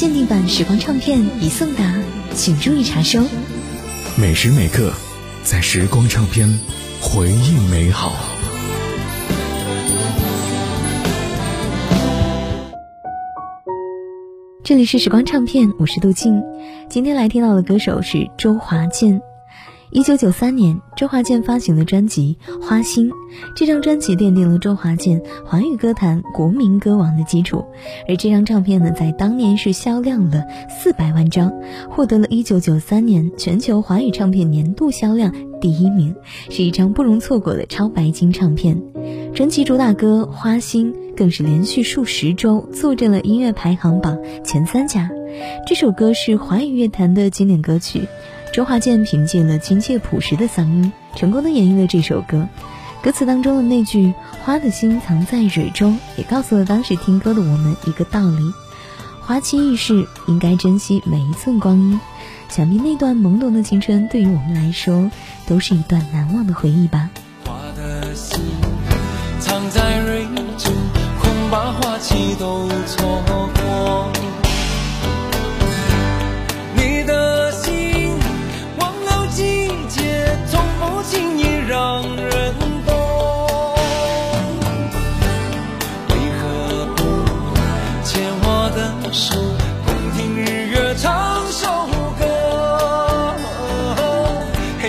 限定版时光唱片已送达，请注意查收。每时每刻，在时光唱片，回忆美好。这里是时光唱片，我是杜静。今天来听到的歌手是周华健。一九九三年，周华健发行的专辑《花心》，这张专辑奠定了周华健华语歌坛国民歌王的基础。而这张唱片呢，在当年是销量了四百万张，获得了一九九三年全球华语唱片年度销量第一名，是一张不容错过的超白金唱片。专辑主打歌《花心》更是连续数十周坐镇了音乐排行榜前三甲。这首歌是华语乐坛的经典歌曲。周华健凭借了亲切朴实的嗓音，成功的演绎了这首歌。歌词当中的那句“花的心藏在蕊中”，也告诉了当时听歌的我们一个道理：花期易逝，应该珍惜每一寸光阴。想必那段懵懂的青春，对于我们来说，都是一段难忘的回忆吧。花的心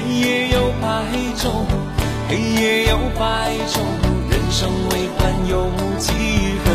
黑夜有白昼，黑夜有白昼，人生为欢有几何？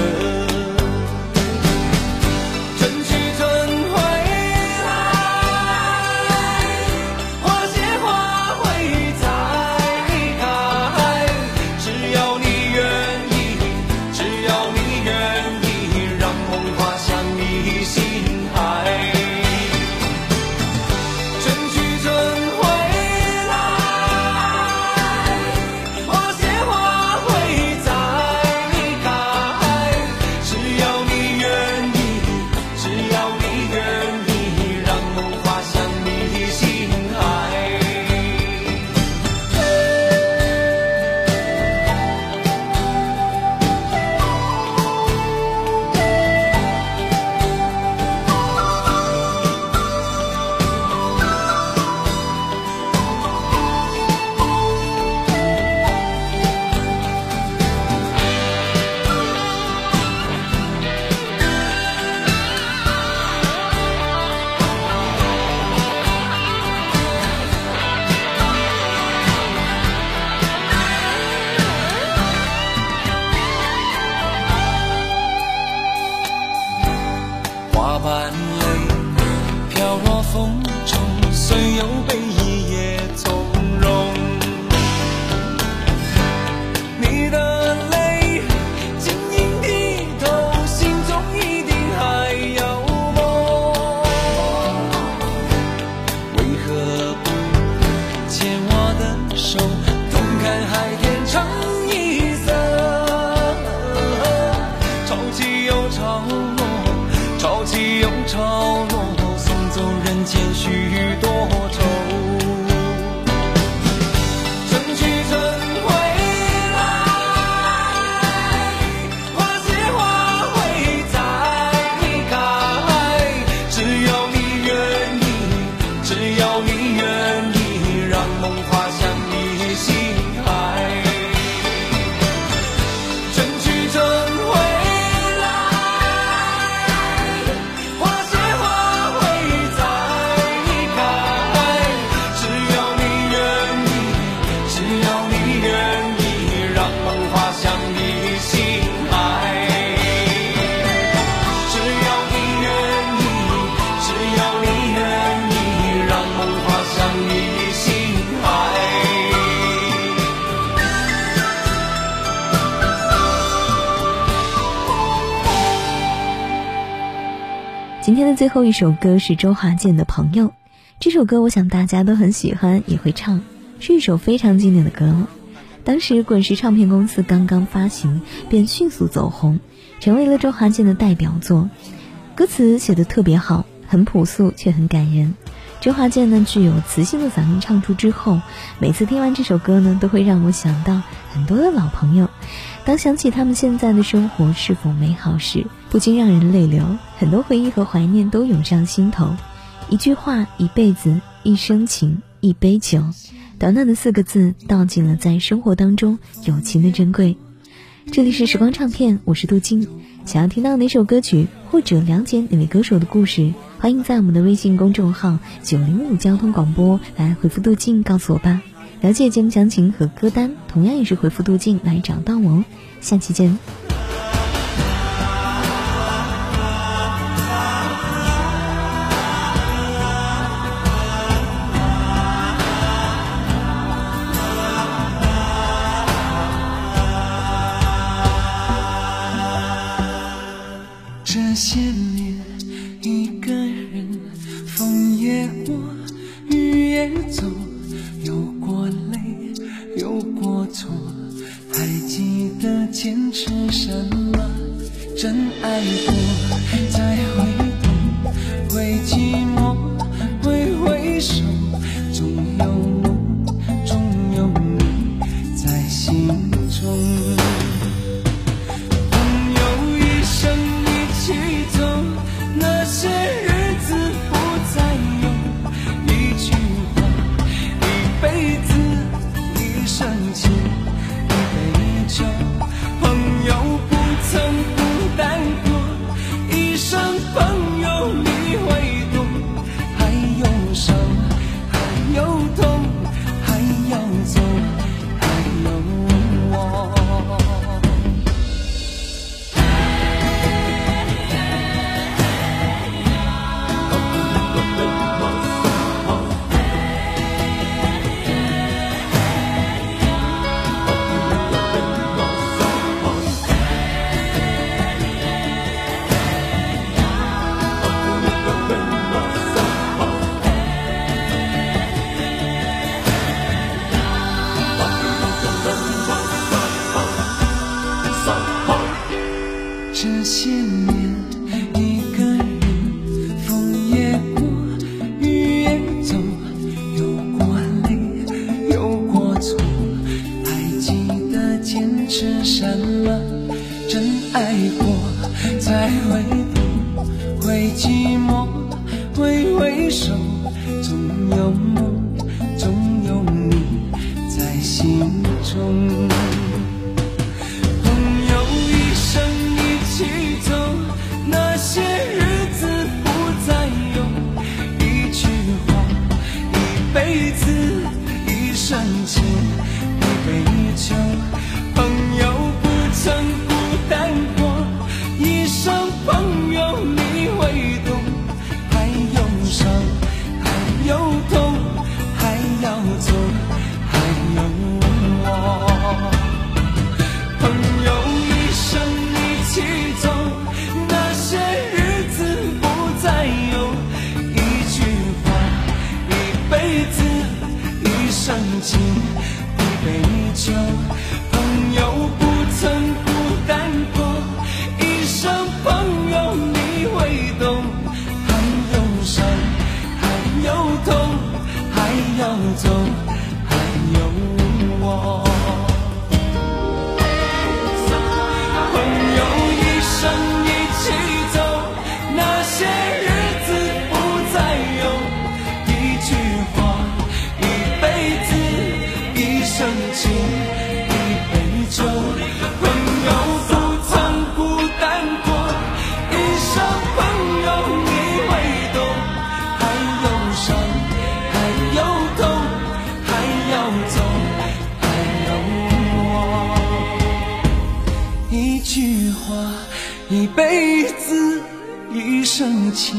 潮起又潮落潮起又潮落送走人间许多愁。春去春会来花谢花会再开只要你愿意只要你愿意让梦划今天的最后一首歌是周华健的《朋友》，这首歌我想大家都很喜欢，也会唱，是一首非常经典的歌了。当时滚石唱片公司刚刚发行，便迅速走红，成为了周华健的代表作。歌词写的特别好，很朴素却很感人。周华健呢，具有磁性的嗓音，唱出之后，每次听完这首歌呢，都会让我想到很多的老朋友。当想起他们现在的生活是否美好时，不禁让人泪流，很多回忆和怀念都涌上心头。一句话，一辈子，一生情，一杯酒。短短的四个字，道尽了在生活当中友情的珍贵。这里是时光唱片，我是杜静。想要听到哪首歌曲，或者了解哪位歌手的故事，欢迎在我们的微信公众号“九零五交通广播”来回复杜静告诉我吧。了解节目详情和歌单，同样也是回复杜静来找到我哦。下期见。这些过，再回头，会寂回首，总有梦，总有你在心中。朋友一生一起走，那些日子不再有。一句话，一辈子，一生情，一杯酒。生情，一杯酒。朋友不曾孤单过，一声朋友你会懂。还有伤，还有痛，还要走，话，一辈子，一生情，